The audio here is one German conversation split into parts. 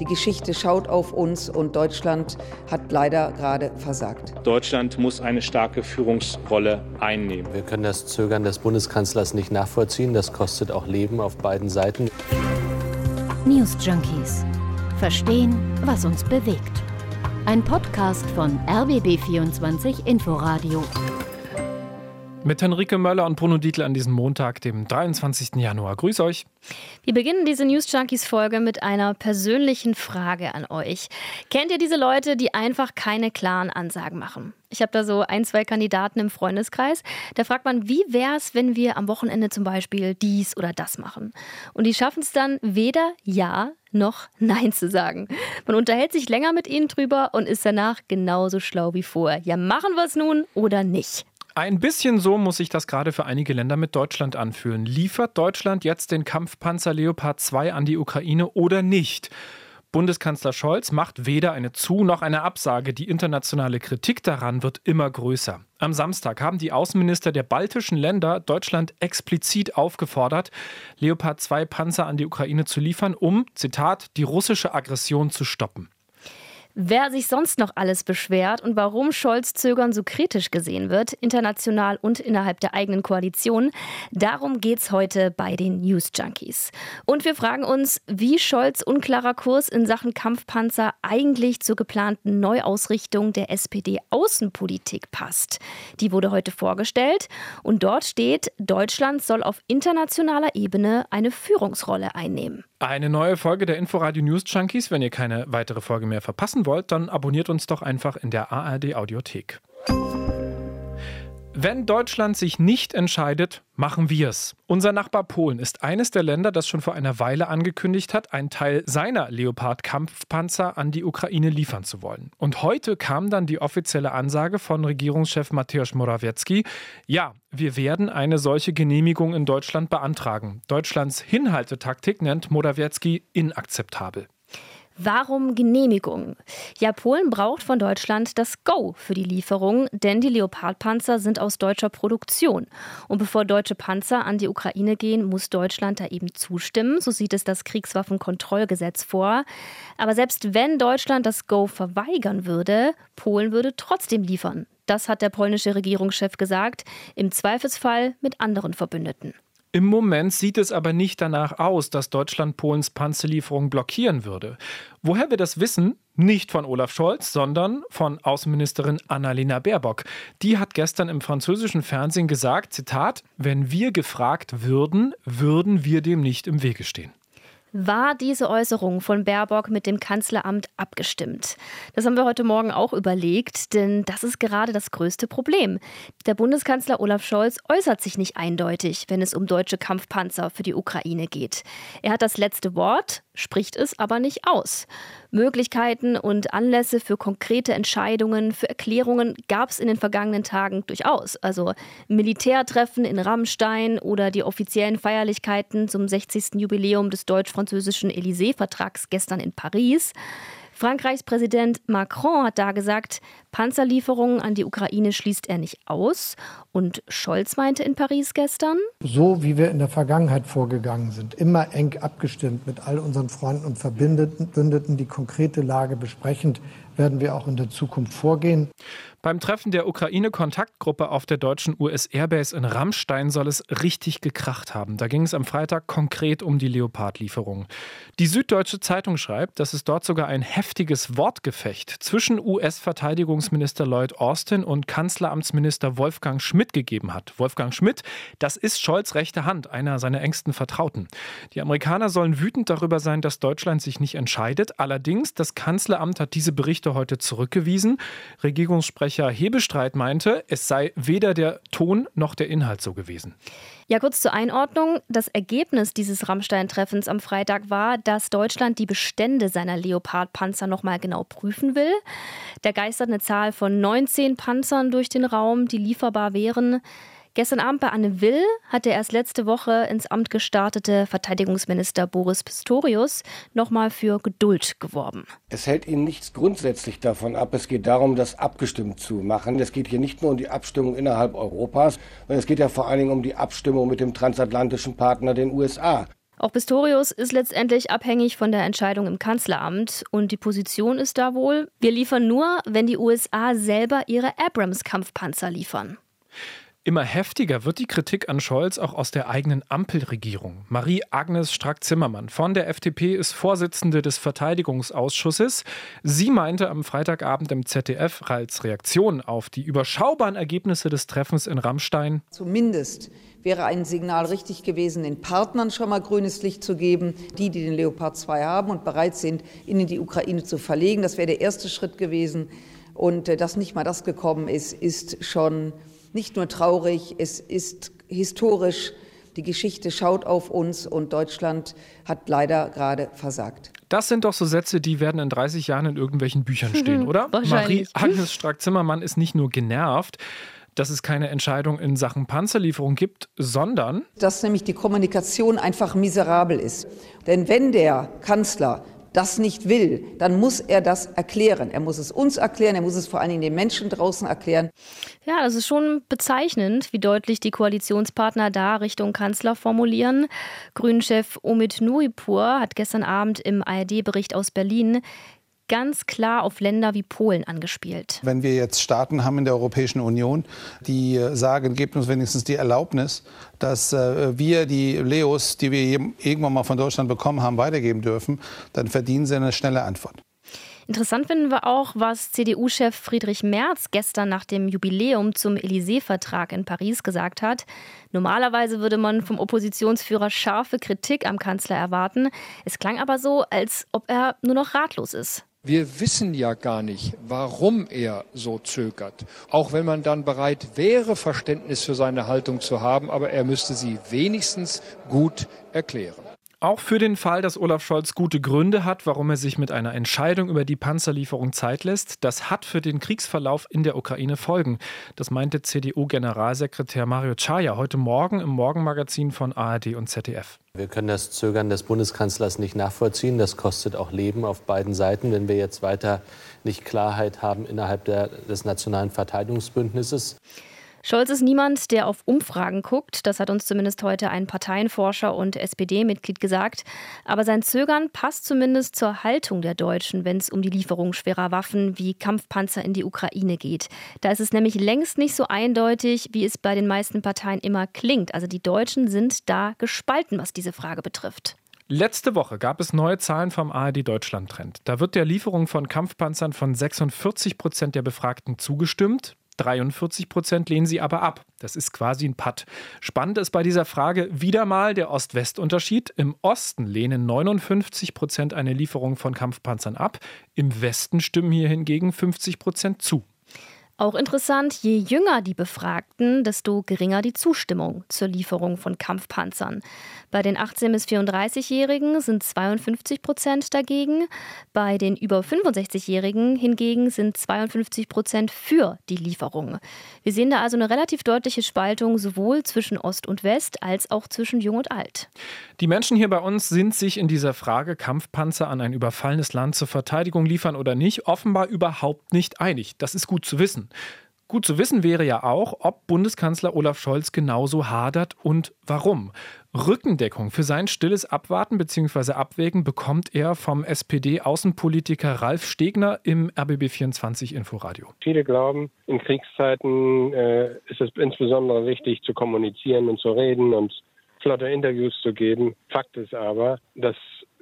Die Geschichte schaut auf uns und Deutschland hat leider gerade versagt. Deutschland muss eine starke Führungsrolle einnehmen. Wir können das Zögern des Bundeskanzlers nicht nachvollziehen. Das kostet auch Leben auf beiden Seiten. News Junkies. Verstehen, was uns bewegt. Ein Podcast von RBB24 Inforadio. Mit Henrike Möller und Bruno Dietl an diesem Montag, dem 23. Januar. Grüß euch. Wir beginnen diese News Junkies Folge mit einer persönlichen Frage an euch. Kennt ihr diese Leute, die einfach keine klaren Ansagen machen? Ich habe da so ein, zwei Kandidaten im Freundeskreis. Da fragt man, wie wäre es, wenn wir am Wochenende zum Beispiel dies oder das machen? Und die schaffen es dann weder Ja noch Nein zu sagen. Man unterhält sich länger mit ihnen drüber und ist danach genauso schlau wie vorher. Ja, machen wir es nun oder nicht? Ein bisschen so muss sich das gerade für einige Länder mit Deutschland anfühlen. Liefert Deutschland jetzt den Kampfpanzer Leopard 2 an die Ukraine oder nicht? Bundeskanzler Scholz macht weder eine Zu- noch eine Absage. Die internationale Kritik daran wird immer größer. Am Samstag haben die Außenminister der baltischen Länder Deutschland explizit aufgefordert, Leopard 2 Panzer an die Ukraine zu liefern, um, Zitat, die russische Aggression zu stoppen. Wer sich sonst noch alles beschwert und warum Scholz Zögern so kritisch gesehen wird, international und innerhalb der eigenen Koalition, darum geht's heute bei den News Junkies. Und wir fragen uns, wie Scholz unklarer Kurs in Sachen Kampfpanzer eigentlich zur geplanten Neuausrichtung der SPD-Außenpolitik passt. Die wurde heute vorgestellt und dort steht, Deutschland soll auf internationaler Ebene eine Führungsrolle einnehmen. Eine neue Folge der Inforadio News Junkies. Wenn ihr keine weitere Folge mehr verpassen wollt, dann abonniert uns doch einfach in der ARD Audiothek. Wenn Deutschland sich nicht entscheidet, machen wir es. Unser Nachbar Polen ist eines der Länder, das schon vor einer Weile angekündigt hat, einen Teil seiner Leopard-Kampfpanzer an die Ukraine liefern zu wollen. Und heute kam dann die offizielle Ansage von Regierungschef Mateusz Morawiecki, ja, wir werden eine solche Genehmigung in Deutschland beantragen. Deutschlands Hinhaltetaktik nennt Morawiecki inakzeptabel. Warum Genehmigung? Ja, Polen braucht von Deutschland das Go für die Lieferung, denn die Leopardpanzer sind aus deutscher Produktion. Und bevor deutsche Panzer an die Ukraine gehen, muss Deutschland da eben zustimmen. So sieht es das Kriegswaffenkontrollgesetz vor. Aber selbst wenn Deutschland das Go verweigern würde, Polen würde trotzdem liefern. Das hat der polnische Regierungschef gesagt, im Zweifelsfall mit anderen Verbündeten. Im Moment sieht es aber nicht danach aus, dass Deutschland Polens Panzerlieferung blockieren würde. Woher wir das wissen? Nicht von Olaf Scholz, sondern von Außenministerin Annalena Baerbock. Die hat gestern im französischen Fernsehen gesagt, Zitat, wenn wir gefragt würden, würden wir dem nicht im Wege stehen. War diese Äußerung von Baerbock mit dem Kanzleramt abgestimmt? Das haben wir heute Morgen auch überlegt, denn das ist gerade das größte Problem. Der Bundeskanzler Olaf Scholz äußert sich nicht eindeutig, wenn es um deutsche Kampfpanzer für die Ukraine geht. Er hat das letzte Wort, spricht es aber nicht aus. Möglichkeiten und Anlässe für konkrete Entscheidungen, für Erklärungen gab es in den vergangenen Tagen durchaus. Also Militärtreffen in Rammstein oder die offiziellen Feierlichkeiten zum 60. Jubiläum des deutsch-französischen Élysée-Vertrags gestern in Paris. Frankreichs Präsident Macron hat da gesagt, Panzerlieferungen an die Ukraine schließt er nicht aus. Und Scholz meinte in Paris gestern, so wie wir in der Vergangenheit vorgegangen sind, immer eng abgestimmt mit all unseren Freunden und Verbündeten, die konkrete Lage besprechend, werden wir auch in der Zukunft vorgehen. Beim Treffen der Ukraine-Kontaktgruppe auf der deutschen US-Airbase in Rammstein soll es richtig gekracht haben. Da ging es am Freitag konkret um die Leopard-Lieferung. Die Süddeutsche Zeitung schreibt, dass es dort sogar ein heftiges Wortgefecht zwischen US-Verteidigungsminister Lloyd Austin und Kanzleramtsminister Wolfgang Schmidt gegeben hat. Wolfgang Schmidt, das ist Scholz rechte Hand, einer seiner engsten Vertrauten. Die Amerikaner sollen wütend darüber sein, dass Deutschland sich nicht entscheidet. Allerdings, das Kanzleramt hat diese Berichte heute zurückgewiesen. Regierungssprecher Sprecher Hebestreit meinte, es sei weder der Ton noch der Inhalt so gewesen. Ja, kurz zur Einordnung. Das Ergebnis dieses Rammstein-Treffens am Freitag war, dass Deutschland die Bestände seiner Leopard-Panzer nochmal genau prüfen will. Da geistert eine Zahl von 19 Panzern durch den Raum, die lieferbar wären. Gestern Abend bei Anne Will hat der erst letzte Woche ins Amt gestartete Verteidigungsminister Boris Pistorius nochmal für Geduld geworben. Es hält ihn nichts grundsätzlich davon ab. Es geht darum, das abgestimmt zu machen. Es geht hier nicht nur um die Abstimmung innerhalb Europas, sondern es geht ja vor allen Dingen um die Abstimmung mit dem transatlantischen Partner, den USA. Auch Pistorius ist letztendlich abhängig von der Entscheidung im Kanzleramt und die Position ist da wohl, wir liefern nur, wenn die USA selber ihre Abrams-Kampfpanzer liefern. Immer heftiger wird die Kritik an Scholz auch aus der eigenen Ampelregierung. Marie-Agnes Strack-Zimmermann von der FDP ist Vorsitzende des Verteidigungsausschusses. Sie meinte am Freitagabend im ZDF als Reaktion auf die überschaubaren Ergebnisse des Treffens in Rammstein. Zumindest wäre ein Signal richtig gewesen, den Partnern schon mal grünes Licht zu geben, die, die den Leopard 2 haben und bereit sind, ihn in die Ukraine zu verlegen. Das wäre der erste Schritt gewesen. Und äh, dass nicht mal das gekommen ist, ist schon nicht nur traurig, es ist historisch. Die Geschichte schaut auf uns und Deutschland hat leider gerade versagt. Das sind doch so Sätze, die werden in 30 Jahren in irgendwelchen Büchern stehen, oder? Marie-Agnes Strack-Zimmermann ist nicht nur genervt, dass es keine Entscheidung in Sachen Panzerlieferung gibt, sondern dass nämlich die Kommunikation einfach miserabel ist. Denn wenn der Kanzler das nicht will, dann muss er das erklären. Er muss es uns erklären, er muss es vor allen Dingen den Menschen draußen erklären. Ja, das ist schon bezeichnend, wie deutlich die Koalitionspartner da Richtung Kanzler formulieren. Grünchef Omid Nuripur hat gestern Abend im ARD-Bericht aus Berlin ganz klar auf Länder wie Polen angespielt. Wenn wir jetzt Staaten haben in der Europäischen Union, die sagen, gebt uns wenigstens die Erlaubnis, dass äh, wir die Leos, die wir irgendwann mal von Deutschland bekommen haben, weitergeben dürfen, dann verdienen sie eine schnelle Antwort. Interessant finden wir auch, was CDU-Chef Friedrich Merz gestern nach dem Jubiläum zum Élysée-Vertrag in Paris gesagt hat. Normalerweise würde man vom Oppositionsführer scharfe Kritik am Kanzler erwarten. Es klang aber so, als ob er nur noch ratlos ist. Wir wissen ja gar nicht, warum er so zögert. Auch wenn man dann bereit wäre, Verständnis für seine Haltung zu haben, aber er müsste sie wenigstens gut erklären. Auch für den Fall, dass Olaf Scholz gute Gründe hat, warum er sich mit einer Entscheidung über die Panzerlieferung Zeit lässt, das hat für den Kriegsverlauf in der Ukraine Folgen. Das meinte CDU-Generalsekretär Mario Czaja heute Morgen im Morgenmagazin von ARD und ZDF. Wir können das Zögern des Bundeskanzlers nicht nachvollziehen. Das kostet auch Leben auf beiden Seiten, wenn wir jetzt weiter nicht Klarheit haben innerhalb der, des nationalen Verteidigungsbündnisses. Scholz ist niemand, der auf Umfragen guckt. Das hat uns zumindest heute ein Parteienforscher und SPD-Mitglied gesagt. Aber sein Zögern passt zumindest zur Haltung der Deutschen, wenn es um die Lieferung schwerer Waffen wie Kampfpanzer in die Ukraine geht. Da ist es nämlich längst nicht so eindeutig, wie es bei den meisten Parteien immer klingt. Also die Deutschen sind da gespalten, was diese Frage betrifft. Letzte Woche gab es neue Zahlen vom ARD Deutschland Trend. Da wird der Lieferung von Kampfpanzern von 46 Prozent der Befragten zugestimmt. 43 Prozent lehnen sie aber ab. Das ist quasi ein Patt. Spannend ist bei dieser Frage wieder mal der Ost-West-Unterschied. Im Osten lehnen 59 Prozent eine Lieferung von Kampfpanzern ab. Im Westen stimmen hier hingegen 50 Prozent zu. Auch interessant, je jünger die Befragten, desto geringer die Zustimmung zur Lieferung von Kampfpanzern. Bei den 18- bis 34-Jährigen sind 52 Prozent dagegen. Bei den über 65-Jährigen hingegen sind 52 Prozent für die Lieferung. Wir sehen da also eine relativ deutliche Spaltung sowohl zwischen Ost und West als auch zwischen Jung und Alt. Die Menschen hier bei uns sind sich in dieser Frage, Kampfpanzer an ein überfallenes Land zur Verteidigung liefern oder nicht, offenbar überhaupt nicht einig. Das ist gut zu wissen. Gut zu wissen wäre ja auch, ob Bundeskanzler Olaf Scholz genauso hadert und warum. Rückendeckung für sein stilles Abwarten bzw. Abwägen bekommt er vom SPD-Außenpolitiker Ralf Stegner im RBB24 Inforadio. Viele glauben, in Kriegszeiten äh, ist es insbesondere wichtig zu kommunizieren und zu reden und flotte Interviews zu geben. Fakt ist aber, dass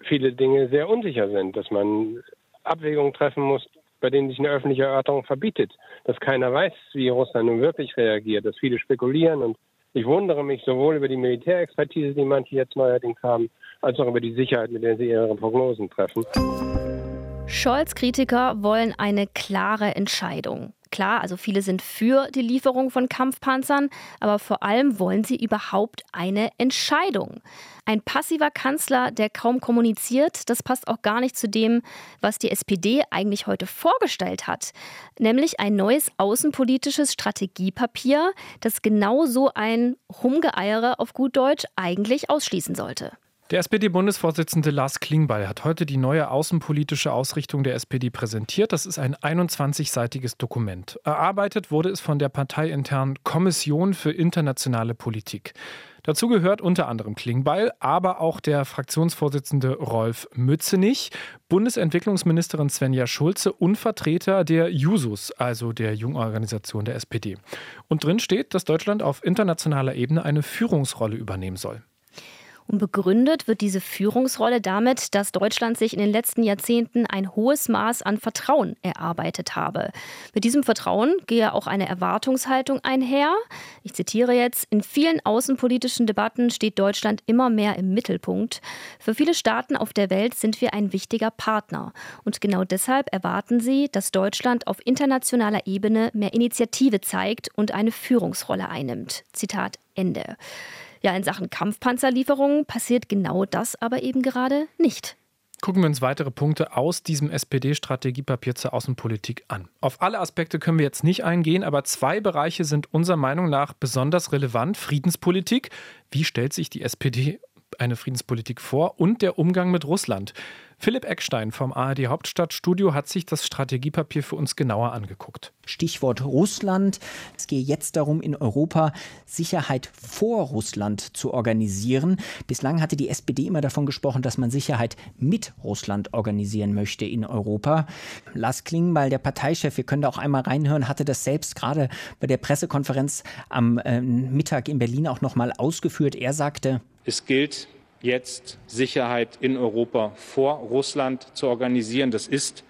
viele Dinge sehr unsicher sind, dass man Abwägungen treffen muss, bei denen sich eine öffentliche Erörterung verbietet, dass keiner weiß, wie Russland nun wirklich reagiert, dass viele spekulieren und ich wundere mich sowohl über die Militärexpertise, die manche jetzt neuerdings haben, als auch über die Sicherheit, mit der sie ihre Prognosen treffen. Scholz-Kritiker wollen eine klare Entscheidung. Klar, also viele sind für die Lieferung von Kampfpanzern, aber vor allem wollen sie überhaupt eine Entscheidung. Ein passiver Kanzler, der kaum kommuniziert, das passt auch gar nicht zu dem, was die SPD eigentlich heute vorgestellt hat, nämlich ein neues außenpolitisches Strategiepapier, das genau so ein Rumgeeiere auf gut Deutsch eigentlich ausschließen sollte. Der SPD-Bundesvorsitzende Lars Klingbeil hat heute die neue außenpolitische Ausrichtung der SPD präsentiert. Das ist ein 21-seitiges Dokument. Erarbeitet wurde es von der parteiinternen Kommission für internationale Politik. Dazu gehört unter anderem Klingbeil, aber auch der Fraktionsvorsitzende Rolf Mützenich, Bundesentwicklungsministerin Svenja Schulze und Vertreter der Jusos, also der Jungorganisation der SPD. Und drin steht, dass Deutschland auf internationaler Ebene eine Führungsrolle übernehmen soll. Und begründet wird diese Führungsrolle damit, dass Deutschland sich in den letzten Jahrzehnten ein hohes Maß an Vertrauen erarbeitet habe. Mit diesem Vertrauen gehe auch eine Erwartungshaltung einher. Ich zitiere jetzt, in vielen außenpolitischen Debatten steht Deutschland immer mehr im Mittelpunkt. Für viele Staaten auf der Welt sind wir ein wichtiger Partner. Und genau deshalb erwarten sie, dass Deutschland auf internationaler Ebene mehr Initiative zeigt und eine Führungsrolle einnimmt. Zitat Ende. Ja, in Sachen Kampfpanzerlieferungen passiert genau das aber eben gerade nicht. Gucken wir uns weitere Punkte aus diesem SPD-Strategiepapier zur Außenpolitik an. Auf alle Aspekte können wir jetzt nicht eingehen, aber zwei Bereiche sind unserer Meinung nach besonders relevant. Friedenspolitik. Wie stellt sich die SPD eine Friedenspolitik vor? Und der Umgang mit Russland. Philipp Eckstein vom ARD Hauptstadtstudio hat sich das Strategiepapier für uns genauer angeguckt. Stichwort Russland. Es gehe jetzt darum, in Europa Sicherheit vor Russland zu organisieren. Bislang hatte die SPD immer davon gesprochen, dass man Sicherheit mit Russland organisieren möchte in Europa. Lars Klingbeil, der Parteichef, wir können da auch einmal reinhören, hatte das selbst gerade bei der Pressekonferenz am äh, Mittag in Berlin auch noch mal ausgeführt. Er sagte, es gilt jetzt Sicherheit in Europa vor Russland zu organisieren. Das ist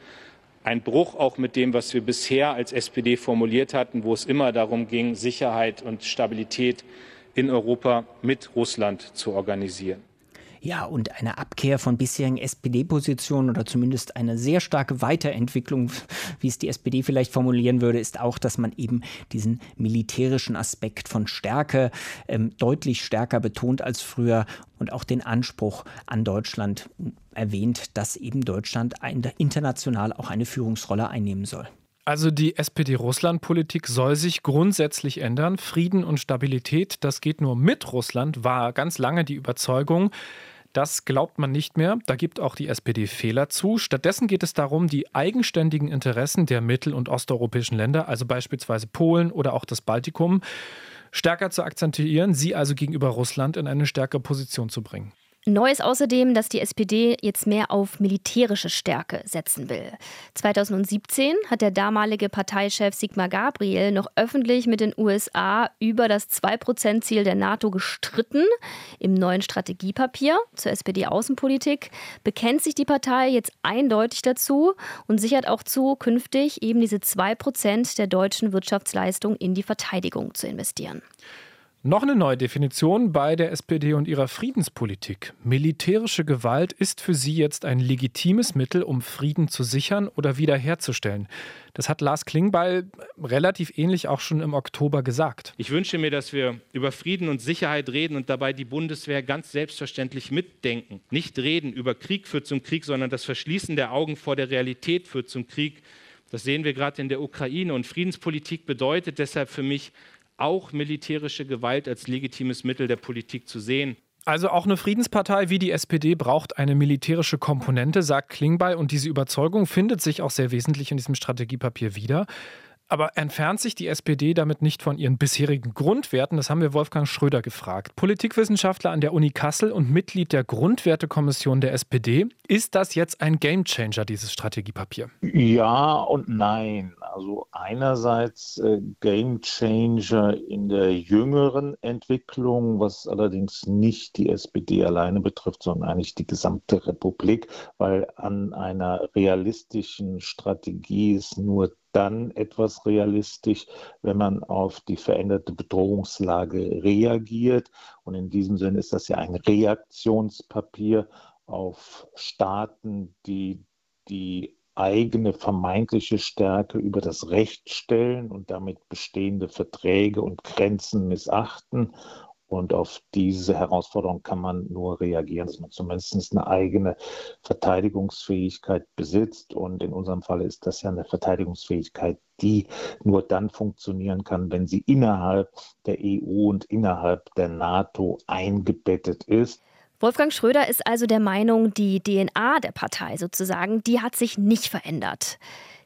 ein Bruch auch mit dem, was wir bisher als SPD formuliert hatten, wo es immer darum ging, Sicherheit und Stabilität in Europa mit Russland zu organisieren. Ja, und eine Abkehr von bisherigen SPD-Positionen oder zumindest eine sehr starke Weiterentwicklung, wie es die SPD vielleicht formulieren würde, ist auch, dass man eben diesen militärischen Aspekt von Stärke ähm, deutlich stärker betont als früher und auch den Anspruch an Deutschland erwähnt, dass eben Deutschland international auch eine Führungsrolle einnehmen soll. Also die SPD-Russland-Politik soll sich grundsätzlich ändern. Frieden und Stabilität, das geht nur mit Russland, war ganz lange die Überzeugung. Das glaubt man nicht mehr. Da gibt auch die SPD Fehler zu. Stattdessen geht es darum, die eigenständigen Interessen der mittel- und osteuropäischen Länder, also beispielsweise Polen oder auch das Baltikum, stärker zu akzentuieren, sie also gegenüber Russland in eine stärkere Position zu bringen. Neu ist außerdem, dass die SPD jetzt mehr auf militärische Stärke setzen will. 2017 hat der damalige Parteichef Sigmar Gabriel noch öffentlich mit den USA über das 2-Prozent-Ziel der NATO gestritten. Im neuen Strategiepapier zur SPD-Außenpolitik bekennt sich die Partei jetzt eindeutig dazu und sichert auch zu, künftig eben diese 2 Prozent der deutschen Wirtschaftsleistung in die Verteidigung zu investieren. Noch eine neue Definition bei der SPD und ihrer Friedenspolitik. Militärische Gewalt ist für sie jetzt ein legitimes Mittel, um Frieden zu sichern oder wiederherzustellen. Das hat Lars Klingbeil relativ ähnlich auch schon im Oktober gesagt. Ich wünsche mir, dass wir über Frieden und Sicherheit reden und dabei die Bundeswehr ganz selbstverständlich mitdenken. Nicht reden über Krieg führt zum Krieg, sondern das Verschließen der Augen vor der Realität führt zum Krieg. Das sehen wir gerade in der Ukraine. Und Friedenspolitik bedeutet deshalb für mich auch militärische Gewalt als legitimes Mittel der Politik zu sehen. Also auch eine Friedenspartei wie die SPD braucht eine militärische Komponente, sagt Klingbeil, und diese Überzeugung findet sich auch sehr wesentlich in diesem Strategiepapier wieder. Aber entfernt sich die SPD damit nicht von ihren bisherigen Grundwerten? Das haben wir Wolfgang Schröder gefragt. Politikwissenschaftler an der Uni Kassel und Mitglied der Grundwertekommission der SPD. Ist das jetzt ein Gamechanger, dieses Strategiepapier? Ja und nein. Also einerseits äh, Gamechanger in der jüngeren Entwicklung, was allerdings nicht die SPD alleine betrifft, sondern eigentlich die gesamte Republik, weil an einer realistischen Strategie ist nur dann etwas realistisch, wenn man auf die veränderte Bedrohungslage reagiert. Und in diesem Sinne ist das ja ein Reaktionspapier auf Staaten, die die eigene vermeintliche Stärke über das Recht stellen und damit bestehende Verträge und Grenzen missachten und auf diese Herausforderung kann man nur reagieren, dass man zumindest eine eigene Verteidigungsfähigkeit besitzt. Und in unserem Fall ist das ja eine Verteidigungsfähigkeit, die nur dann funktionieren kann, wenn sie innerhalb der EU und innerhalb der NATO eingebettet ist. Wolfgang Schröder ist also der Meinung, die DNA der Partei sozusagen, die hat sich nicht verändert.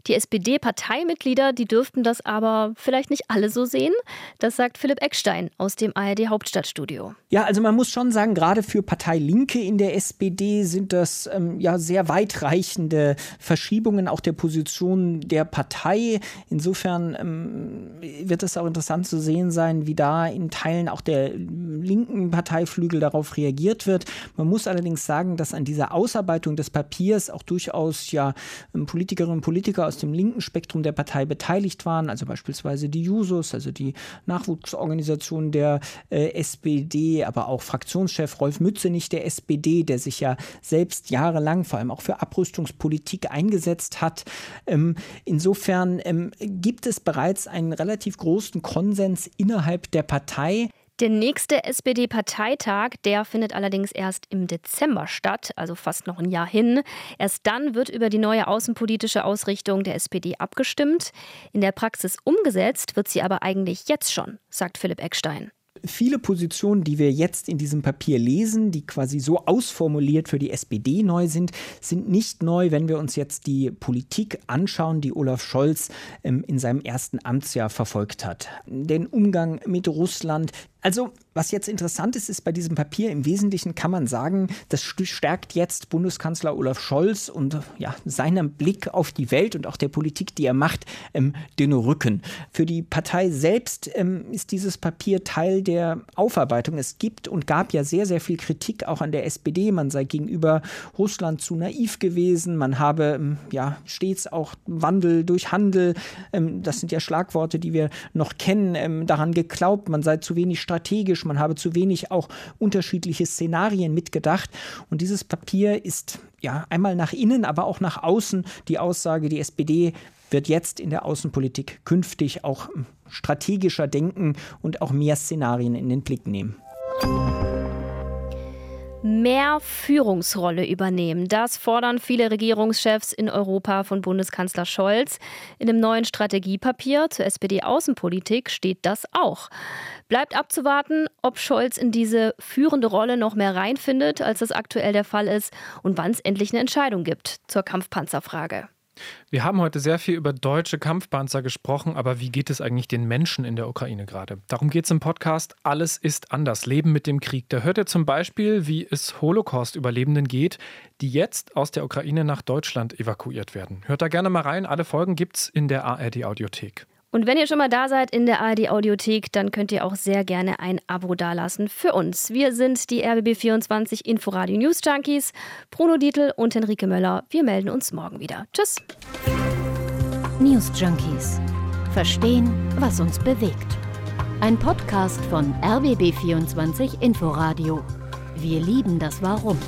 Die SPD-Parteimitglieder, die dürften das aber vielleicht nicht alle so sehen. Das sagt Philipp Eckstein aus dem ARD Hauptstadtstudio. Ja, also man muss schon sagen, gerade für Partei Linke in der SPD sind das ähm, ja sehr weitreichende Verschiebungen auch der Position der Partei. Insofern ähm, wird es auch interessant zu sehen sein, wie da in Teilen auch der linken Parteiflügel darauf reagiert wird. Man muss allerdings sagen, dass an dieser Ausarbeitung des Papiers auch durchaus ja ähm, Politikerinnen und Politiker aus dem linken Spektrum der Partei beteiligt waren, also beispielsweise die Jusos, also die Nachwuchsorganisation der äh, SPD, aber auch Fraktionschef Rolf Mützenich der SPD, der sich ja selbst jahrelang vor allem auch für Abrüstungspolitik eingesetzt hat. Ähm, insofern ähm, gibt es bereits einen relativ großen Konsens innerhalb der Partei. Der nächste SPD-Parteitag, der findet allerdings erst im Dezember statt, also fast noch ein Jahr hin. Erst dann wird über die neue außenpolitische Ausrichtung der SPD abgestimmt. In der Praxis umgesetzt wird sie aber eigentlich jetzt schon, sagt Philipp Eckstein viele Positionen, die wir jetzt in diesem Papier lesen, die quasi so ausformuliert für die SPD neu sind, sind nicht neu, wenn wir uns jetzt die Politik anschauen, die Olaf Scholz ähm, in seinem ersten Amtsjahr verfolgt hat. Den Umgang mit Russland, also, was jetzt interessant ist, ist bei diesem Papier im Wesentlichen kann man sagen, das stärkt jetzt Bundeskanzler Olaf Scholz und ja, seinem Blick auf die Welt und auch der Politik, die er macht, ähm, den Rücken. Für die Partei selbst ähm, ist dieses Papier Teil der Aufarbeitung. Es gibt und gab ja sehr, sehr viel Kritik auch an der SPD. Man sei gegenüber Russland zu naiv gewesen. Man habe ähm, ja stets auch Wandel durch Handel, ähm, das sind ja Schlagworte, die wir noch kennen, ähm, daran geglaubt. Man sei zu wenig strategisch, man habe zu wenig auch unterschiedliche Szenarien mitgedacht. Und dieses Papier ist ja einmal nach innen, aber auch nach außen die Aussage, die SPD wird jetzt in der Außenpolitik künftig auch strategischer denken und auch mehr Szenarien in den Blick nehmen mehr Führungsrolle übernehmen. Das fordern viele Regierungschefs in Europa von Bundeskanzler Scholz. In dem neuen Strategiepapier zur SPD-Außenpolitik steht das auch. Bleibt abzuwarten, ob Scholz in diese führende Rolle noch mehr reinfindet, als das aktuell der Fall ist, und wann es endlich eine Entscheidung gibt zur Kampfpanzerfrage. Wir haben heute sehr viel über deutsche Kampfpanzer gesprochen, aber wie geht es eigentlich den Menschen in der Ukraine gerade? Darum geht es im Podcast Alles ist anders, Leben mit dem Krieg. Da hört ihr zum Beispiel, wie es Holocaust-Überlebenden geht, die jetzt aus der Ukraine nach Deutschland evakuiert werden. Hört da gerne mal rein, alle Folgen gibt es in der ARD-Audiothek. Und wenn ihr schon mal da seid in der ARD Audiothek, dann könnt ihr auch sehr gerne ein Abo dalassen für uns. Wir sind die RBB24 Inforadio News Junkies, Bruno Dietl und Henrike Möller. Wir melden uns morgen wieder. Tschüss. News Junkies. Verstehen, was uns bewegt. Ein Podcast von RBB24 Inforadio. Wir lieben das Warum.